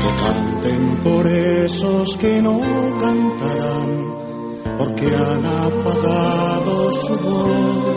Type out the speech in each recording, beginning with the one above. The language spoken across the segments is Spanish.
que canten por esos que no cantarán, porque han apagado su voz.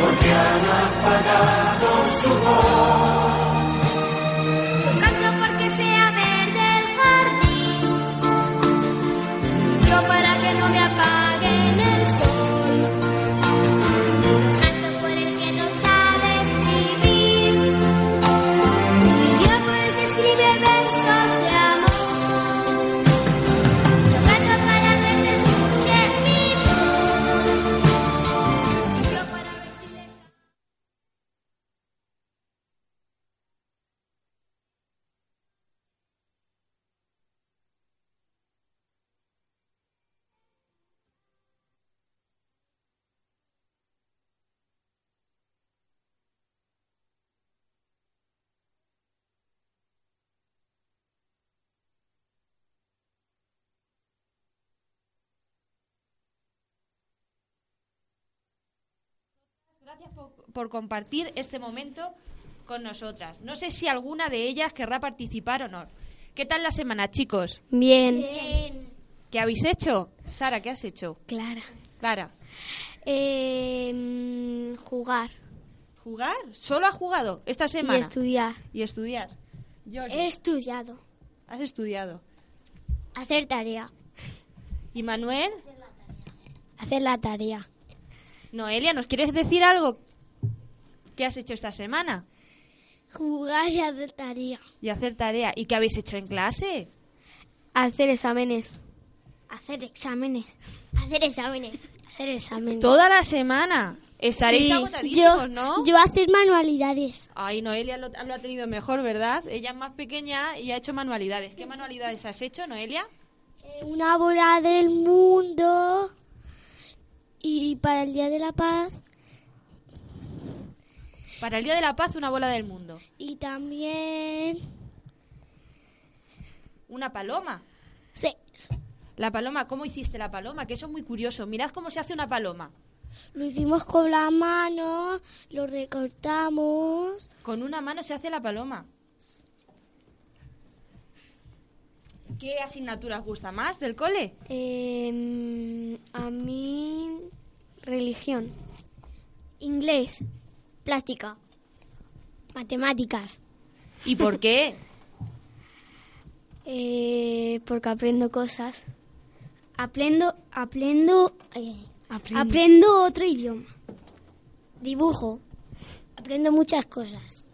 porque han apagado su voz. Yo canto porque sea verde el jardín. Yo para que no me apaguen Gracias por, por compartir este momento con nosotras. No sé si alguna de ellas querrá participar o no. ¿Qué tal la semana, chicos? Bien. ¿Qué habéis hecho? Sara, ¿qué has hecho? Clara. Clara, Eh, jugar ¿jugar? ¿Solo has jugado esta y semana? estudiar. Y estudiar. Jordi, He estudiado. has estudiado. Hacer tarea. ¿Y Manuel? Hacer la tarea. Noelia, ¿nos quieres decir algo? ¿Qué has hecho esta semana? Jugar y hacer tarea. Y hacer tarea. ¿Y qué habéis hecho en clase? Hacer exámenes. Hacer exámenes. Hacer exámenes. Hacer exámenes. Toda la semana. Estaréis Sí, agotadísimos, yo, ¿no? yo hacer manualidades. Ay, Noelia lo, lo ha tenido mejor, ¿verdad? Ella es más pequeña y ha hecho manualidades. ¿Qué manualidades has hecho, Noelia? Eh, Una bola del mundo. Y para el Día de la Paz. Para el Día de la Paz, una bola del mundo. Y también. Una paloma. Sí. La paloma, ¿cómo hiciste la paloma? Que eso es muy curioso. Mirad cómo se hace una paloma. Lo hicimos con la mano. Lo recortamos. Con una mano se hace la paloma. ¿Qué asignatura os gusta más del cole? Eh, a mí, religión. Inglés. Plástica. Matemáticas. ¿Y por qué? Eh, porque aprendo cosas. Aprendo. Aprendo. eh, Aprendo. aprendo otro idioma. Dibujo. Aprendo muchas cosas.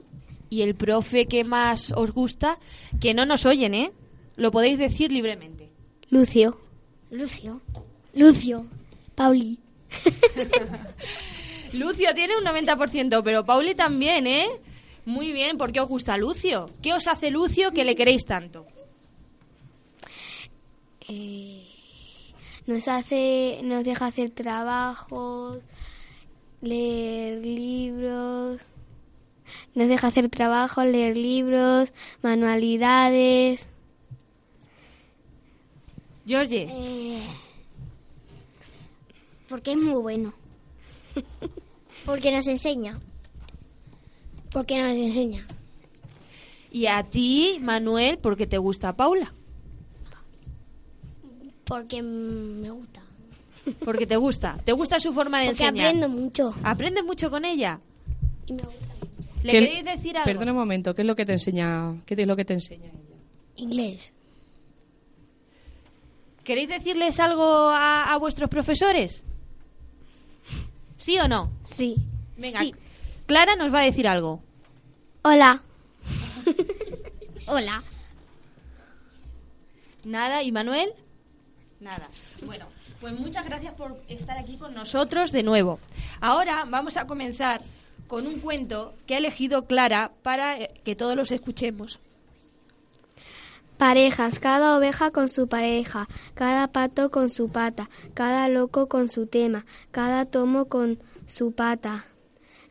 ¿Y el profe que más os gusta? Que no nos oyen, ¿eh? Lo podéis decir libremente. Lucio. Lucio. Lucio. Pauli. Lucio tiene un 90%, pero Pauli también, ¿eh? Muy bien, ¿por qué os gusta Lucio? ¿Qué os hace Lucio que le queréis tanto? Eh, nos hace, nos deja hacer trabajos, leer libros, nos deja hacer trabajos, leer libros, manualidades. Georgie, Eh, porque es muy bueno. porque nos enseña. Porque nos enseña. y a ti, Manuel, ¿por qué te gusta Paula? Porque me gusta. Porque te gusta. ¿Te gusta su forma de Porque enseñar? aprendo mucho. ¿Aprendes mucho con ella? Y me gusta. ¿Le ¿Qué- queréis decir algo? Perdona un momento, ¿qué es lo que te enseña? ¿Qué es lo que te enseña ella? Inglés. ¿Queréis decirles algo a, a vuestros profesores? ¿Sí o no? Sí. Venga, Sí. Clara nos va a decir algo. Hola. Hola. Nada, ¿y Manuel? Nada. Bueno, pues muchas gracias por estar aquí con nosotros de nuevo. Ahora vamos a comenzar con un cuento que ha elegido Clara para eh, que todos los escuchemos. Parejas, cada oveja con su pareja, cada pato con su pata, cada loco con su tema, cada tomo con su pata,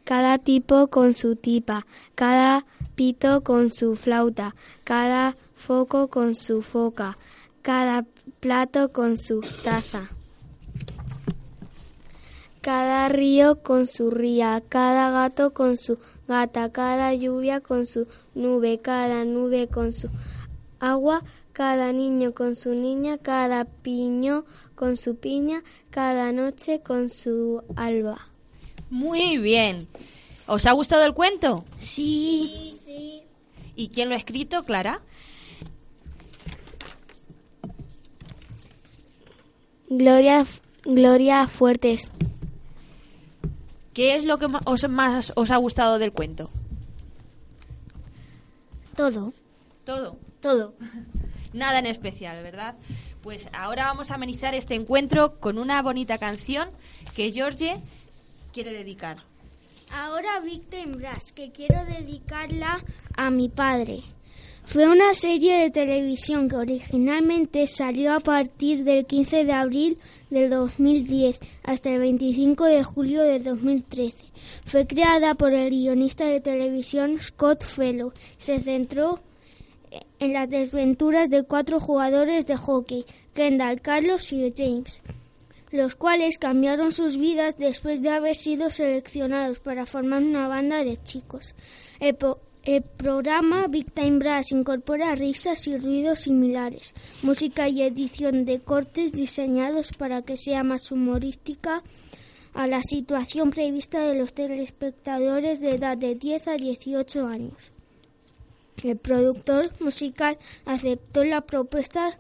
cada tipo con su tipa, cada pito con su flauta, cada foco con su foca, cada plato con su taza. Cada río con su ría, cada gato con su gata, cada lluvia con su nube, cada nube con su agua, cada niño con su niña, cada piño con su piña, cada noche con su alba. Muy bien. ¿Os ha gustado el cuento? Sí. ¿Y quién lo ha escrito, Clara? Gloria, Gloria Fuertes. ¿Qué es lo que os, más os ha gustado del cuento? Todo. Todo. Todo. Nada en especial, ¿verdad? Pues ahora vamos a amenizar este encuentro con una bonita canción que George quiere dedicar. Ahora Victim Brass, que quiero dedicarla a mi padre. Fue una serie de televisión que originalmente salió a partir del 15 de abril del 2010 hasta el 25 de julio de 2013. Fue creada por el guionista de televisión Scott Fellow. Se centró en las desventuras de cuatro jugadores de hockey, Kendall, Carlos y James los cuales cambiaron sus vidas después de haber sido seleccionados para formar una banda de chicos. El, programa Big Time Brass incorpora risas y ruidos similares, música y edición de cortes diseñados para que sea más humorística a la situación prevista de los telespectadores de edad de 10 a 18 años. El productor musical aceptó la propuesta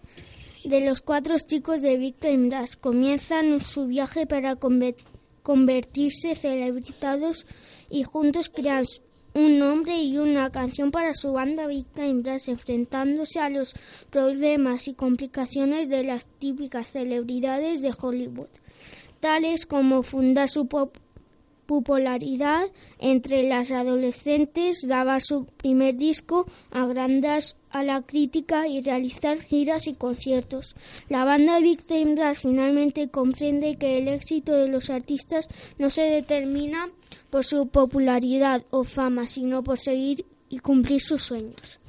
de los cuatro chicos de Victor Brass. Comienzan su viaje para conver- convertirse celebritados y juntos crean un nombre y una canción para su banda Victor Brass, enfrentándose a los problemas y complicaciones de las típicas celebridades de Hollywood, tales como fundar su pop popularidad entre las adolescentes, grabar su primer disco, agrandar a la crítica y realizar giras y conciertos. La banda Victim finalmente comprende que el éxito de los artistas no se determina por su popularidad o fama, sino por seguir y cumplir sus sueños.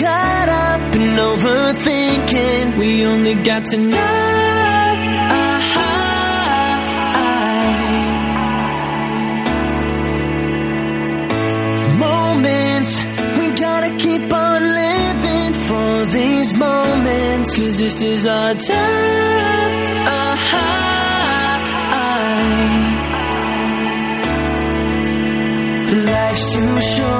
Caught up in overthinking. We only got tonight moments we gotta keep on living for these moments. Cause this is our time. Life's too short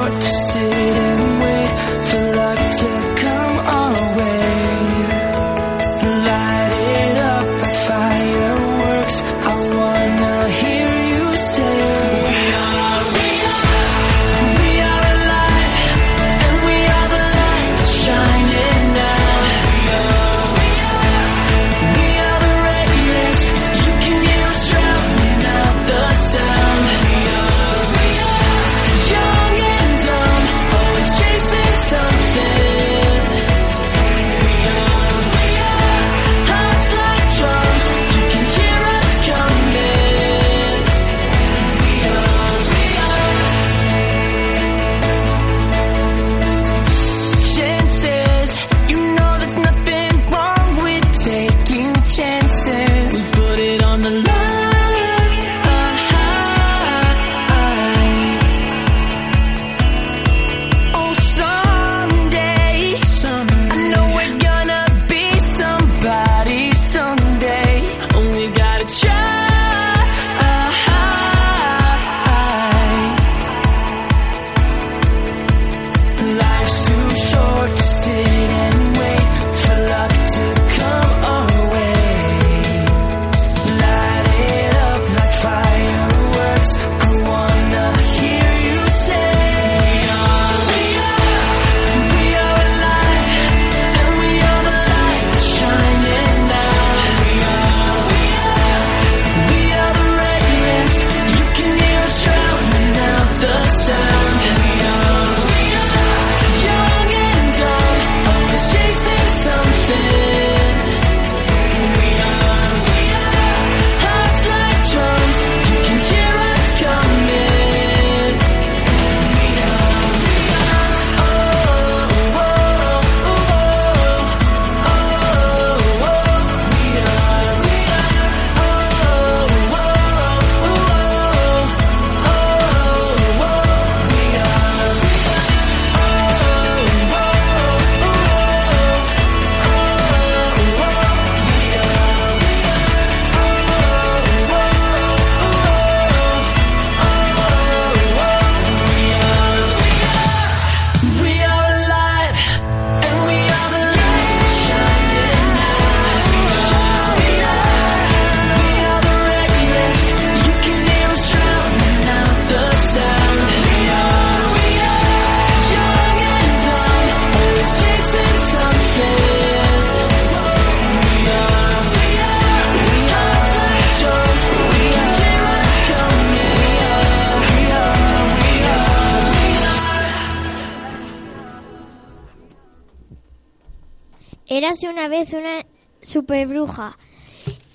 una super bruja.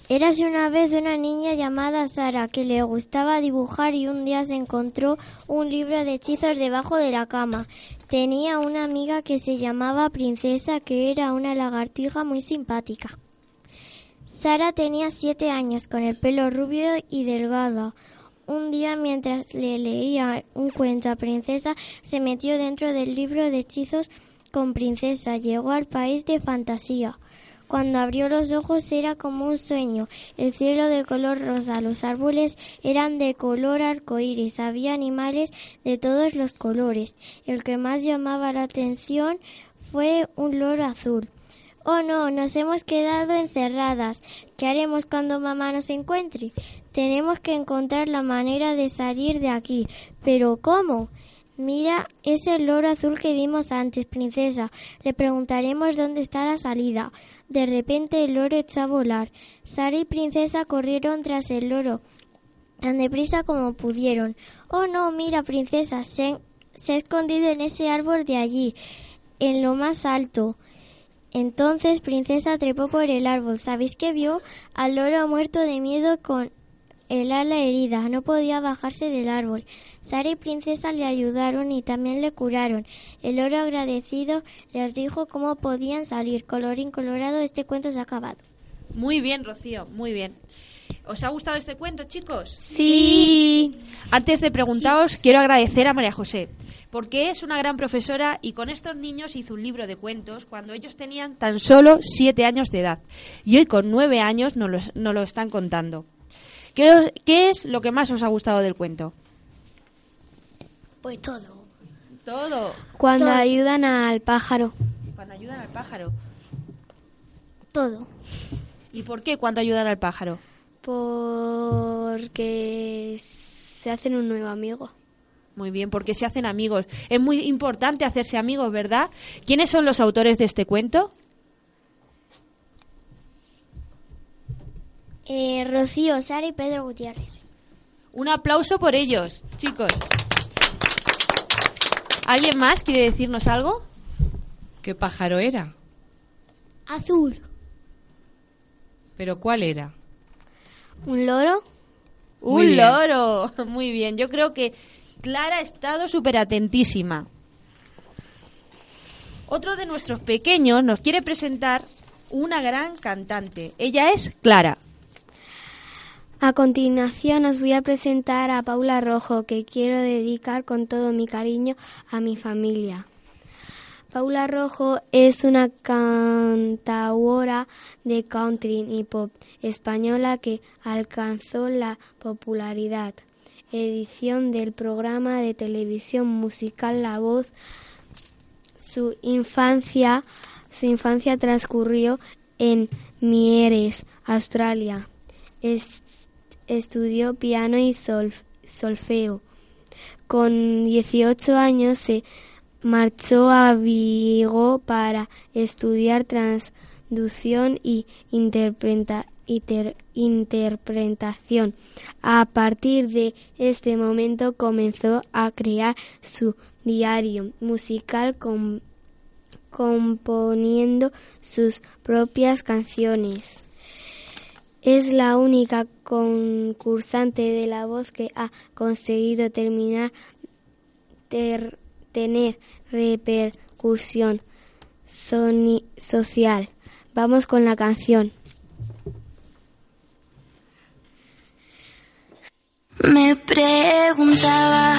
Érase una vez una niña llamada Sara que le gustaba dibujar y un día se encontró un libro de hechizos debajo de la cama. Tenía una amiga que se llamaba Princesa que era una lagartija muy simpática. Sara tenía siete años con el pelo rubio y delgado. Un día mientras le leía un cuento a Princesa se metió dentro del libro de hechizos con Princesa. Llegó al país de fantasía. Cuando abrió los ojos era como un sueño. El cielo de color rosa, los árboles eran de color arcoíris, había animales de todos los colores. El que más llamaba la atención fue un loro azul. Oh no, nos hemos quedado encerradas. ¿Qué haremos cuando mamá nos encuentre? Tenemos que encontrar la manera de salir de aquí. ¿Pero cómo? Mira, es el loro azul que vimos antes, princesa. Le preguntaremos dónde está la salida. De repente el loro echó a volar. Sara y princesa corrieron tras el loro, tan deprisa como pudieron. Oh no, mira, princesa, se, se ha escondido en ese árbol de allí, en lo más alto. Entonces Princesa trepó por el árbol. ¿Sabéis qué vio? Al loro muerto de miedo con el ala herida. No podía bajarse del árbol. Sara y Princesa le ayudaron y también le curaron. El loro agradecido les dijo cómo podían salir. Colorín colorado, este cuento se ha acabado. Muy bien, Rocío, muy bien. ¿Os ha gustado este cuento, chicos? Sí. Antes de preguntaros, quiero agradecer a María José, porque es una gran profesora y con estos niños hizo un libro de cuentos cuando ellos tenían tan solo siete años de edad. Y hoy con nueve años nos lo, nos lo están contando. ¿Qué, es lo que más os ha gustado del cuento? Pues todo. Todo. Cuando Todo. ayudan al pájaro. Cuando ayudan al pájaro. Todo. ¿Y por qué cuando ayudan al pájaro? Porque se hacen un nuevo amigo. Muy bien, porque se hacen amigos. Es muy importante hacerse amigos, ¿verdad? ¿Quiénes son los autores de este cuento? Eh, Rocío, Sara y Pedro Gutiérrez. Un aplauso por ellos, chicos. ¿Alguien más quiere decirnos algo? ¿Qué pájaro era? Azul. ¿Pero cuál era? ¿Un loro? Muy Un bien. loro. Muy bien. Yo creo que Clara ha estado súper atentísima. Otro de nuestros pequeños nos quiere presentar una gran cantante. Ella es Clara. A continuación os voy a presentar a Paula Rojo, que quiero dedicar con todo mi cariño a mi familia. Paula Rojo es una cantautora de country y pop española que alcanzó la popularidad. Edición del programa de televisión musical La Voz. Su infancia, su infancia transcurrió en Mieres, Australia. Estudió piano y solf- solfeo. Con 18 años se marchó a Vigo para estudiar traducción y interpreta- inter- interpretación. A partir de este momento comenzó a crear su diario musical componiendo sus propias canciones. Es la única concursante de la voz que ha conseguido terminar ter- tener repercusión social. Vamos con la canción. Me preguntaba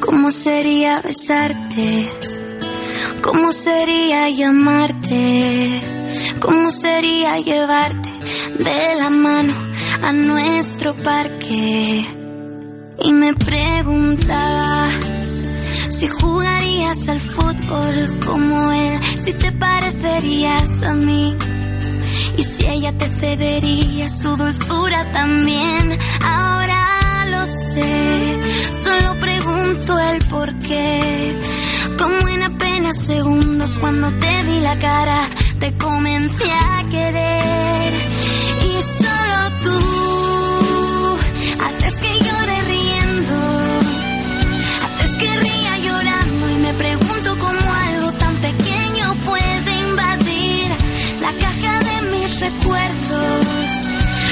cómo sería besarte, cómo sería llamarte, cómo sería llevarte de la mano a nuestro parque. Y me preguntaba si jugarías al fútbol como él, si te parecerías a mí. Y si ella te cedería su dulzura también, ahora lo sé, solo pregunto el por qué. Como en apenas segundos cuando te vi la cara, te comencé a querer. Y solo tú haces que llore riendo, haces que ría llorando y me pregunto cómo algo tan pequeño puede invadir la caja de mis recuerdos,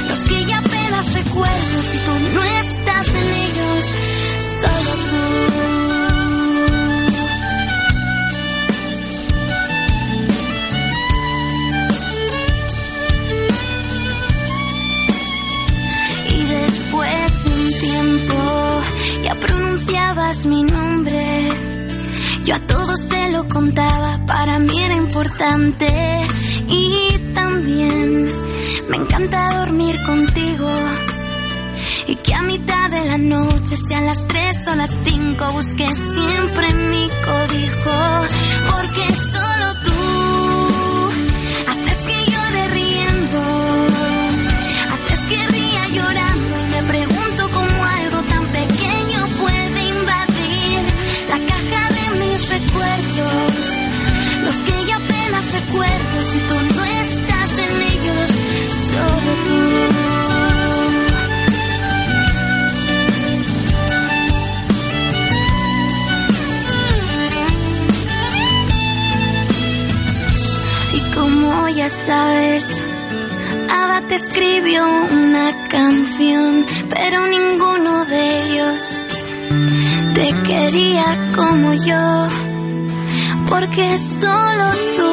los que ya apenas recuerdo si tú no estás en ellos. Sabías mi nombre. Yo a todos se lo contaba, para mí era importante. Y también me encanta dormir contigo. Y que a mitad de la noche, sean las tres o las cinco, busque siempre mi cobijo. Porque solo tú haces que llore riendo. Haces que ría llorando sabes, Ada te escribió una canción, pero ninguno de ellos te quería como yo, porque solo tú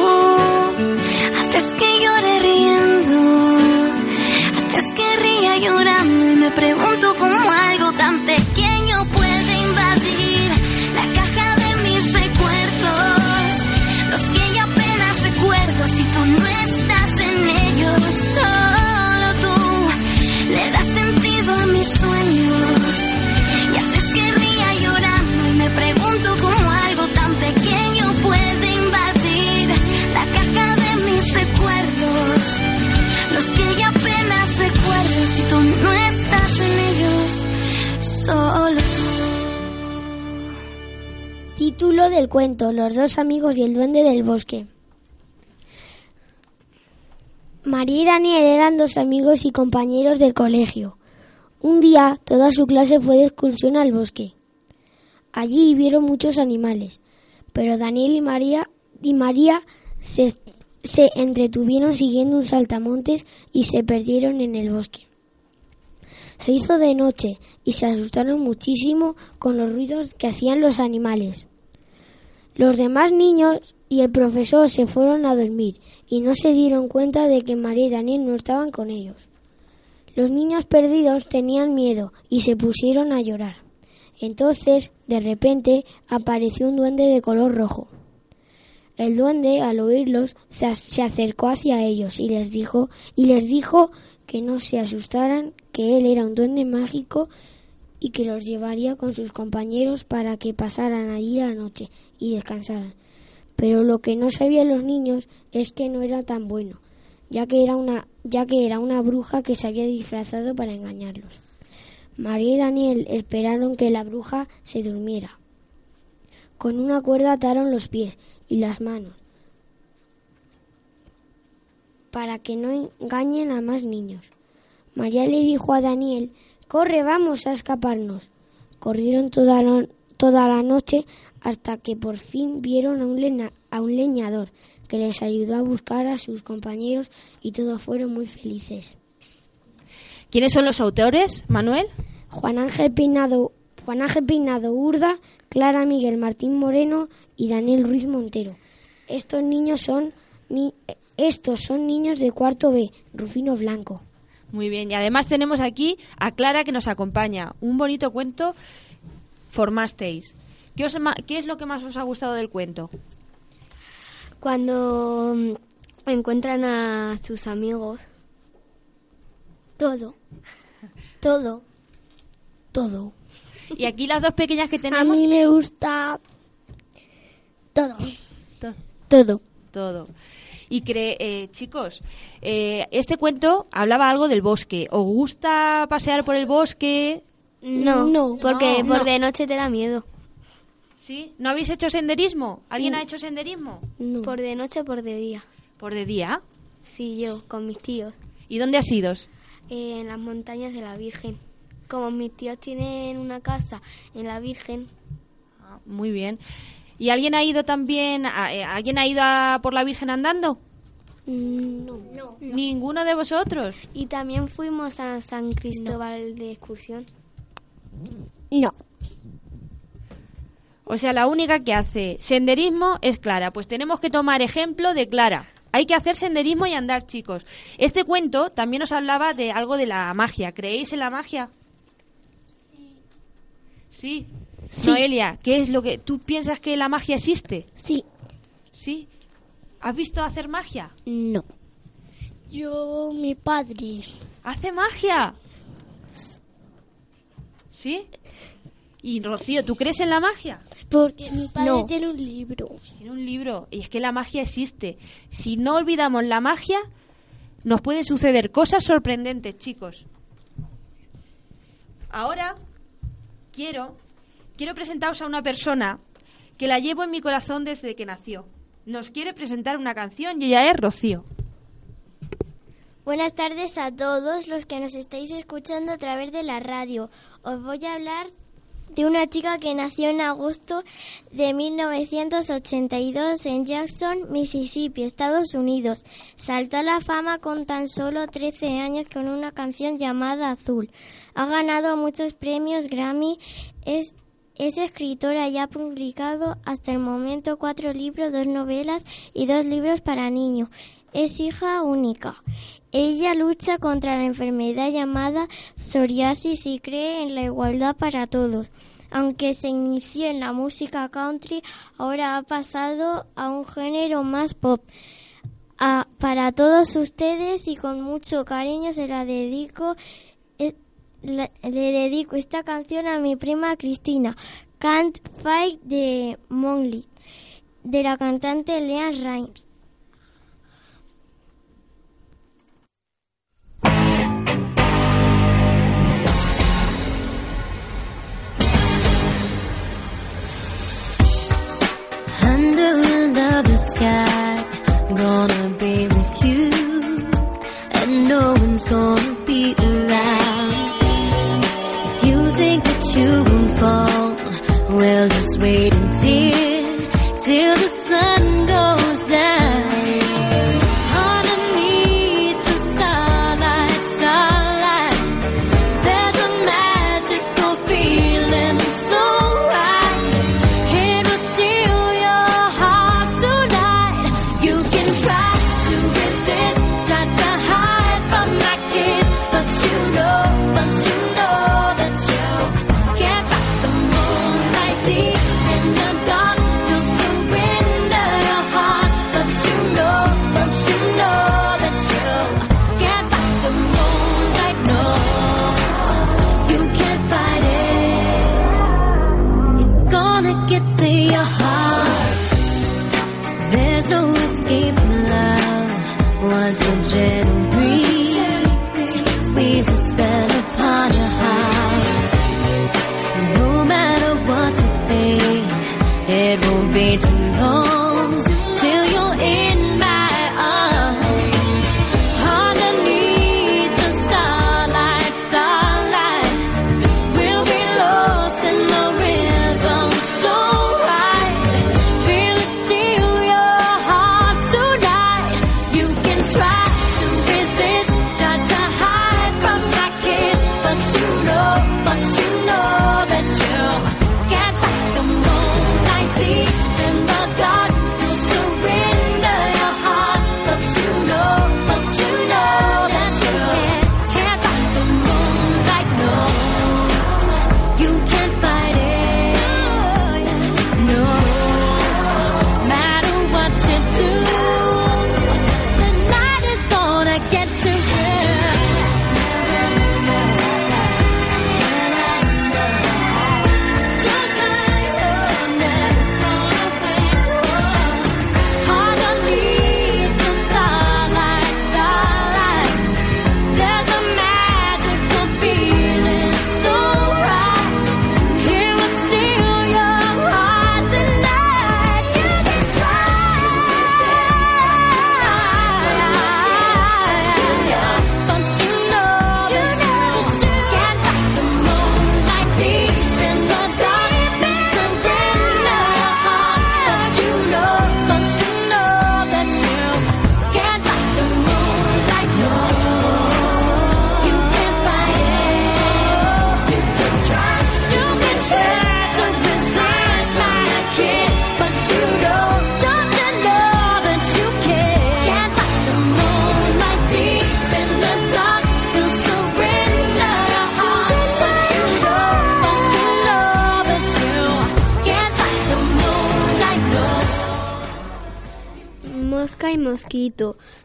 haces que llore riendo, haces que ría llorando y me pregunto cómo algo tan pequeño y haces que ría llorando y me pregunto cómo algo tan pequeño puede invadir la caja de mis recuerdos, los que yo apenas recuerdo si tú no estás en ellos, solo. Título del cuento: Los dos amigos y el duende del bosque. María y Daniel eran dos amigos y compañeros del colegio. Un día toda su clase fue de excursión al bosque. Allí vieron muchos animales, pero Daniel y María y María se, se entretuvieron siguiendo un saltamontes y se perdieron en el bosque. Se hizo de noche y se asustaron muchísimo con los ruidos que hacían los animales. Los demás niños y el profesor se fueron a dormir y no se dieron cuenta de que María y Daniel no estaban con ellos. Los niños perdidos tenían miedo y se pusieron a llorar. Entonces, de repente, apareció un duende de color rojo. El duende, al oírlos, se ac- se acercó hacia ellos y les dijo y les dijo que no se asustaran, que él era un duende mágico y que los llevaría con sus compañeros para que pasaran allí la noche y descansaran. Pero lo que no sabían los niños es que no era tan bueno, ya que era una, ya que era una bruja que se había disfrazado para engañarlos. María y Daniel esperaron que la bruja se durmiera. Con una cuerda ataron los pies y las manos para que no engañen a más niños. María le dijo a Daniel, corre, vamos a escaparnos. Corrieron toda la, toda la noche hasta que por fin vieron a un, a un leñador que les ayudó a buscar a sus compañeros y todos fueron muy felices. ¿Quiénes son los autores, Manuel? Juan Ángel Peinado, Juan Ángel Peinado Urda, Clara Miguel Martín Moreno y Daniel Ruiz Montero. Estos niños son ni- estos son niños de cuarto B, Rufino Blanco. Muy bien, y además tenemos aquí a Clara que nos acompaña. Un bonito cuento formasteis. ¿Qué, os qué es lo que más os ha gustado del cuento? Cuando mm, encuentran a sus amigos, Todo. Todo. Todo. Y aquí las dos pequeñas que A tenemos... mí me gusta todo. To- Todo. Todo. Y cre eh, chicos, eh, este cuento hablaba algo del bosque. ¿Os gusta pasear por el bosque? no, No. porque No, por no. de noche te da miedo. ¿Sí? ¿No habéis hecho senderismo? ¿Alguien ha hecho senderismo? No. Por de noche o por de día. Por de día. Sí, yo, con mis tíos. ¿Y dónde has ido? Eh, en las montañas de la Virgen. Como mis tíos tienen una casa en la Virgen, Ah, muy bien. ¿Y alguien ha ido también, a- eh, alguien ha ido a por la Virgen andando? Mm, No. ¿Ninguno de vosotros? y también fuimos a San Cristóbal de excursión. No. O sea, la única que hace senderismo es Clara. Pues tenemos que tomar ejemplo de Clara. Hay que hacer senderismo y andar, chicos. Este cuento también os hablaba de algo de la magia. ¿Creéis en la magia? Sí. Sí. Sí. Noelia, ¿qué es lo que tú piensas que la magia existe? Sí. Sí. ¿Has visto hacer magia? No. Yo, mi padre. ¿Hace magia? ¿Sí? Y Rocío, ¿tú crees en la magia? Porque mi padre No. tiene un libro. Tiene un libro. Y es que la magia existe. Si no olvidamos la magia, nos pueden suceder cosas sorprendentes, chicos. Ahora quiero quiero presentaros a una persona que la llevo en mi corazón desde que nació. Nos quiere presentar una canción y ella es Rocío. Buenas tardes a todos los que nos estáis escuchando a través de la radio. Os voy a hablar de una chica que nació en agosto de 1982 en Jackson, Mississippi, Estados Unidos. Saltó a la fama con tan solo 13 años con una canción llamada Azul. Ha ganado muchos premios Grammy. Es, es escritora y ha publicado hasta el momento cuatro libros, dos novelas y dos libros para niños. Es hija única. Ella lucha contra la enfermedad llamada psoriasis y cree en la igualdad para todos. Aunque se inició en la música country, ahora ha pasado a un género más pop. Para todos ustedes y con mucho cariño se la dedico eh, le dedico esta canción a mi prima Cristina, Can't Fight de Monly, de la cantante Leanne Rimes. Under sky, gonna be with you, and no one's gonna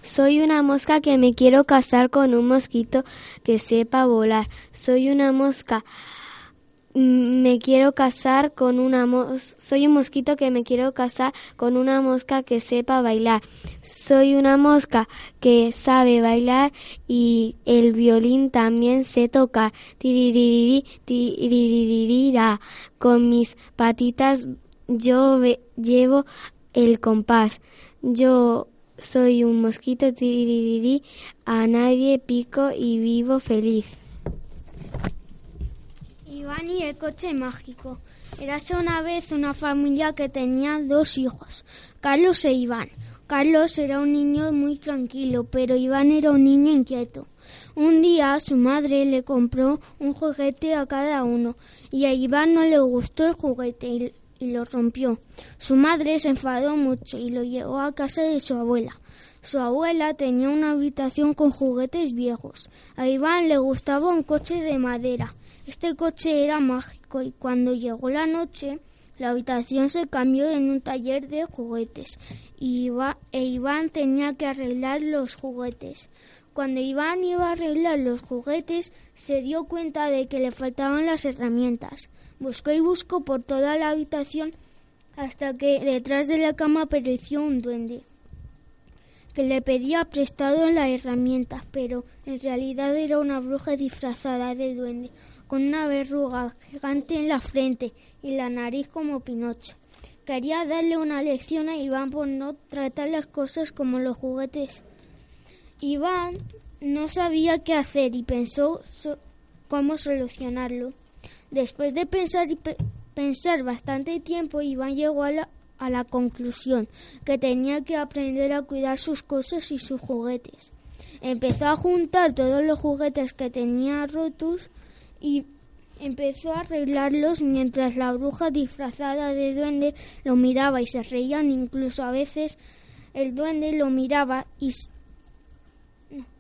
Soy una mosca que me quiero casar con un mosquito que sepa volar. Soy una mosca. mm, Me quiero casar con una soy un mosquito que me quiero casar con una mosca que sepa bailar. Soy una mosca que sabe bailar y el violín también sé tocar. Con mis patitas yo llevo el compás. Yo soy un mosquito tiririri, a nadie pico y vivo feliz. Iván y el coche mágico. Érase una vez una familia que tenía dos hijos, Carlos e Iván. Carlos era un niño muy tranquilo, pero Iván era un niño inquieto. Un día su madre le compró un juguete a cada uno y a Iván no le gustó el juguete y, lo rompió. Su madre se enfadó mucho y lo llevó a casa de su abuela. Su abuela tenía una habitación con juguetes viejos. A Iván le gustaba un coche de madera. Este coche era mágico y cuando llegó la noche, la habitación se cambió en un taller de juguetes y e Iván tenía que arreglar los juguetes. Cuando Iván iba a arreglar los juguetes, se dio cuenta de que le faltaban las herramientas. Buscó y buscó por toda la habitación hasta que detrás de la cama apareció un duende que le pedía prestado la herramienta, pero en realidad era una bruja disfrazada de duende, con una verruga gigante en la frente y la nariz como Pinocho. Quería darle una lección a Iván por no tratar las cosas como los juguetes. Iván no sabía qué hacer y pensó cómo solucionarlo. Después de pensar y pe- pensar bastante tiempo, Iván llegó a la, a la conclusión que tenía que aprender a cuidar sus cosas y sus juguetes. Empezó a juntar todos los juguetes que tenía rotos y empezó a arreglarlos mientras la bruja disfrazada de duende lo miraba y se reían incluso a veces el duende lo miraba y,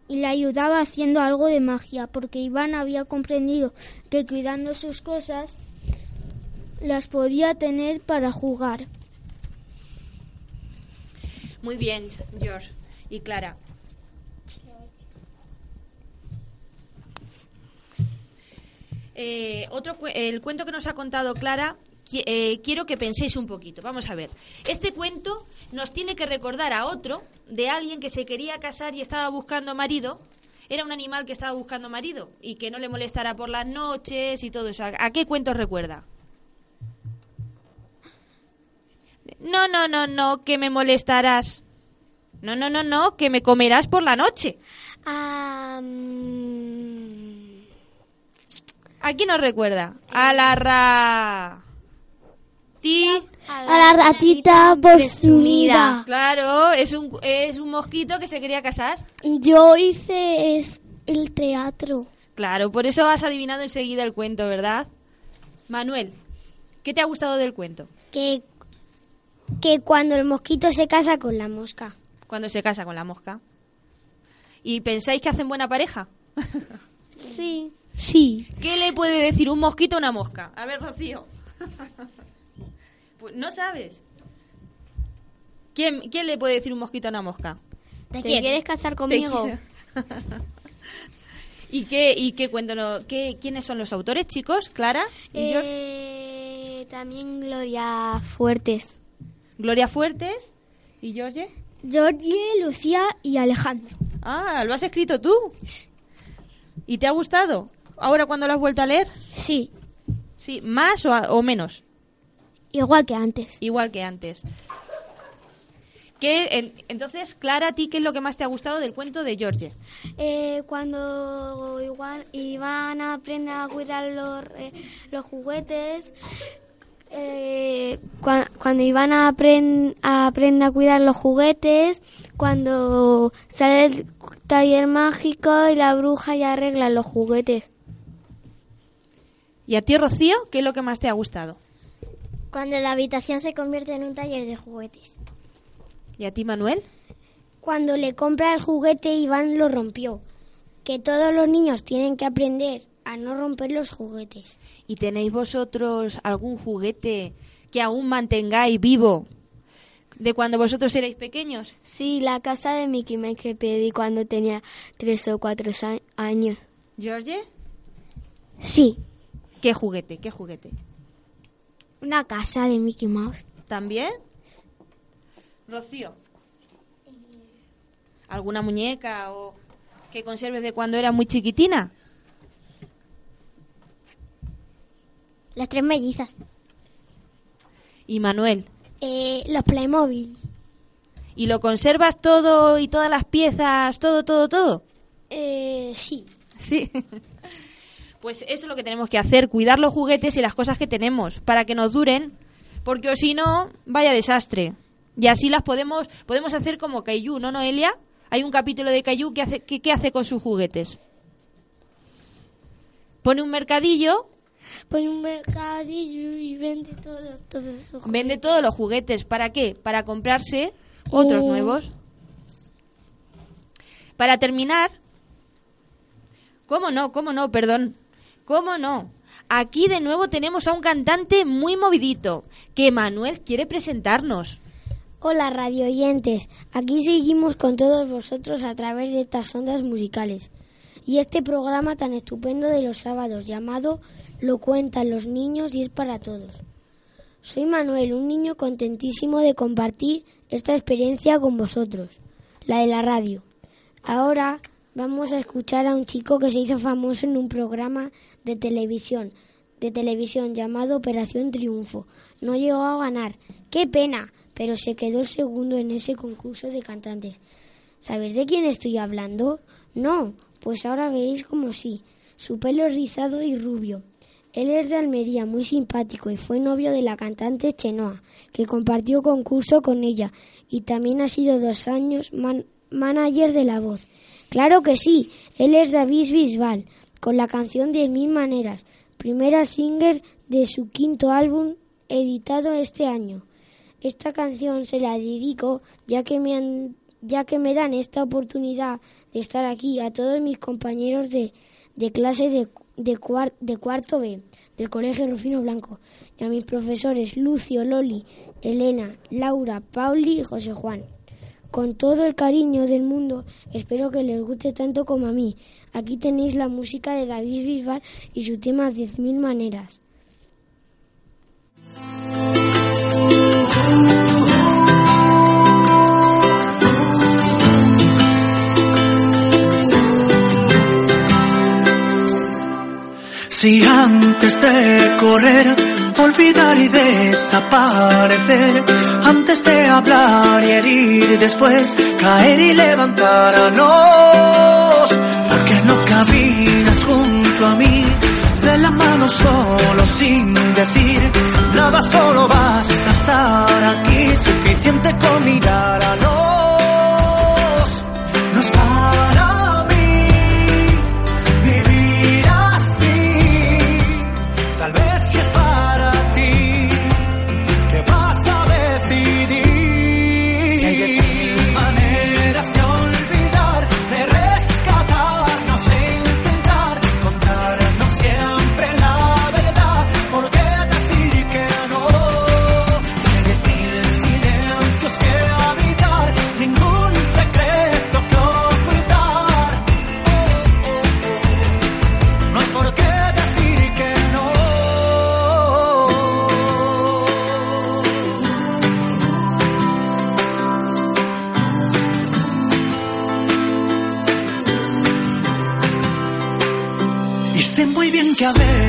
y le ayudaba haciendo algo de magia porque Iván había comprendido que cuidando sus cosas las podía tener para jugar. Muy bien, George y Clara. Eh, otro el cuento que nos ha contado Clara qui- eh, quiero que penséis un poquito. Vamos a ver. Este cuento nos tiene que recordar a otro de alguien que se quería casar y estaba buscando marido. Era un animal que estaba buscando marido y que no le molestara por las noches y todo eso. ¿A, qué cuento recuerda? No, no, no, no, que me molestarás. No, no, no, no, que me comerás por la noche. Mm, ¿A quién nos recuerda? A la ra... Ti... a A la ratita presumida. Claro, es un, es un mosquito que se quería casar. Yo hice es el teatro. Claro, por eso has adivinado enseguida el cuento, ¿verdad? Manuel, ¿qué te ha gustado del cuento? Que, que cuando el mosquito se casa con la mosca. Cuando se casa con la mosca. ¿Y pensáis que hacen buena pareja? Sí. Sí. ¿Qué le puede decir un mosquito a una mosca? A ver, Rocío. pues no sabes. ¿Quién, ¿Quién le puede decir un mosquito a una mosca? ¿Te quieres casar conmigo? ¿Y qué, y qué cuento? no- qué, ¿Quiénes son los autores, chicos? ¿Clara? ¿Y George? Eh, también Gloria Fuertes. ¿Gloria Fuertes? ¿Y George? Georgie, Lucía y Alejandro. Ah, ¿lo has escrito tú? ¿Y te ha gustado? ¿Ahora cuando lo has vuelto a leer? Sí, Sí, ¿más o, a- o menos? Igual que antes. Igual que antes. ¿Qué, en- entonces, Clara, ¿a ti qué es lo que más te ha gustado del cuento de George? Eh, cuando igual Iván aprende a cuidar los, eh, los juguetes, eh, cua- cuando Iván apren- aprende a cuidar los juguetes, cuando sale el taller mágico y la bruja ya arregla los juguetes. ¿Y a ti, Rocío, qué es lo que más te ha gustado? Cuando la habitación se convierte en un taller de juguetes. ¿Y a ti, Manuel? Cuando le compra el juguete, Iván lo rompió. Que todos los niños tienen que aprender a no romper los juguetes. ¿Y tenéis vosotros algún juguete que aún mantengáis vivo de cuando vosotros erais pequeños? Sí, la casa de Mickey Mouse que pedí cuando tenía tres o cuatro años. ¿George? Sí, ¿Qué juguete? ¿Qué juguete? Una casa de Mickey Mouse. ¿También? Rocío. ¿Alguna muñeca o que conserves de cuando era muy chiquitina? Las tres mellizas. Y Manuel. Eh, los Playmobil. ¿Y lo conservas todo y todas las piezas, todo, todo, todo? Eh, sí. Sí. Pues eso es lo que tenemos que hacer, cuidar los juguetes y las cosas que tenemos para que nos duren, porque o si no, vaya desastre. Y así las podemos podemos hacer como Caillou, ¿no, Noelia? Hay un capítulo de Caillou que hace que, ¿qué hace con sus juguetes. Pone un mercadillo, Pone un mercadillo y vende todos, todos sus vende todos los juguetes, ¿para qué? Para comprarse otros Oh. nuevos. Para terminar, ¿cómo no? ¿Cómo no? Perdón. ¿Cómo no? Aquí de nuevo tenemos a un cantante muy movidito que Manuel quiere presentarnos. Hola radio oyentes, aquí seguimos con todos vosotros a través de estas ondas musicales y este programa tan estupendo de los sábados llamado Lo cuentan los niños y es para todos. Soy Manuel, un niño contentísimo de compartir esta experiencia con vosotros, la de la radio. Ahora vamos a escuchar a un chico que se hizo famoso en un programa de televisión, de televisión llamado Operación Triunfo. No llegó a ganar. ¡Qué pena! Pero se quedó segundo en ese concurso de cantantes. ¿Sabes de quién estoy hablando? No, pues ahora veréis como sí. Su pelo rizado y rubio. Él es de Almería, muy simpático y fue novio de la cantante Chenoa, que compartió concurso con ella y también ha sido dos años man- manager de La Voz. Claro que sí, él es David Bisbal, con la canción Diez Mil Maneras, primera single de su quinto álbum editado este año. Esta canción se la dedico ya que me han ya que me dan esta oportunidad de estar aquí a todos mis compañeros de, de clase de, de, de cuarto B del Colegio Rufino Blanco y a mis profesores Lucio, Loli, Elena, Laura, Pauli y José Juan. Con todo el cariño del mundo, espero que les guste tanto como a mí. Aquí tenéis la música de David Bisbal y su tema Diez mil maneras. Si antes de correr, olvidar y desaparecer, antes de hablar y herir, después caer y levantarnos, porque no caminas junto a mí, de la mano solo sin decir nada, solo basta estar aquí, suficiente con mirar a nos, bien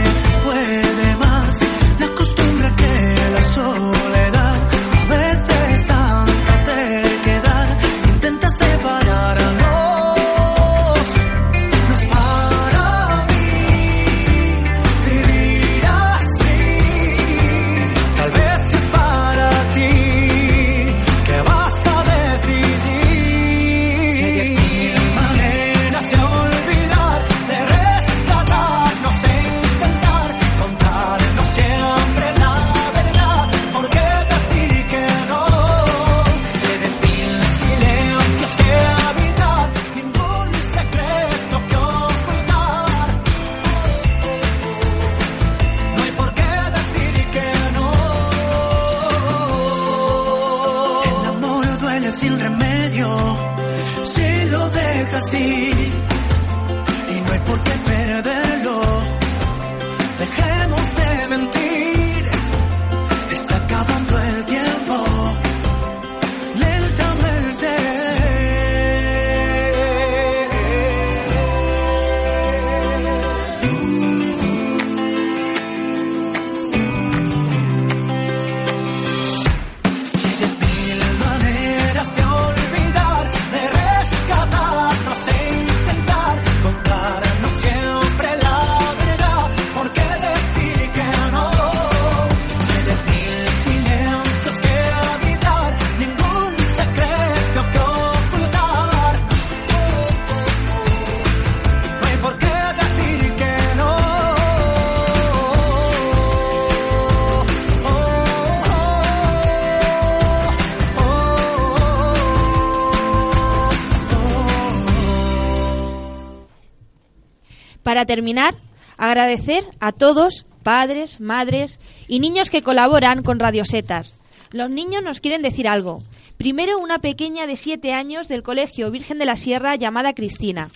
terminar, agradecer a todos, padres, madres y niños que colaboran con Radio Setas. Los niños nos quieren decir algo. Primero, una pequeña de siete años del Colegio Virgen de la Sierra llamada Cristina.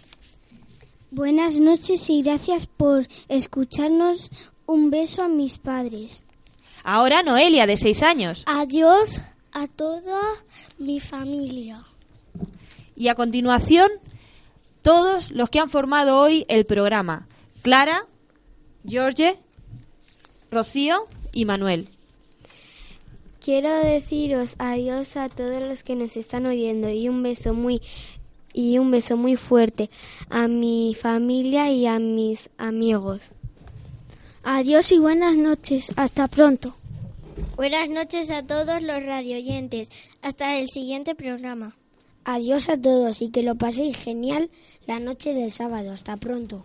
Buenas noches y gracias por escucharnos. Un beso a mis padres. Ahora Noelia, de seis años. Adiós a toda mi familia. Y a continuación, todos los que han formado hoy el programa. Clara, George, Rocío y Manuel. Quiero deciros adiós a todos los que nos están oyendo y un beso muy y un beso muy fuerte a mi familia y a mis amigos. Adiós y buenas noches. Hasta pronto. Buenas noches a todos los radioyentes. Hasta el siguiente programa. Adiós a todos y que lo paséis genial la noche del sábado. Hasta pronto.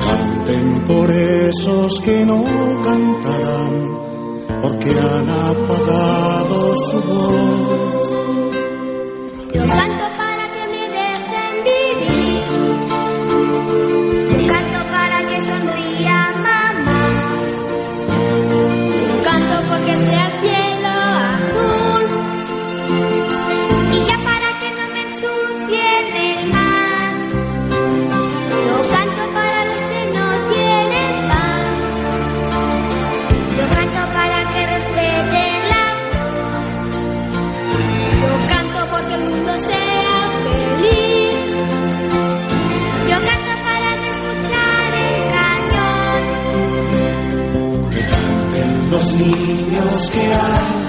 canten por esos que no cantarán, porque han apagado su voz.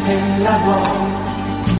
Cañón. Que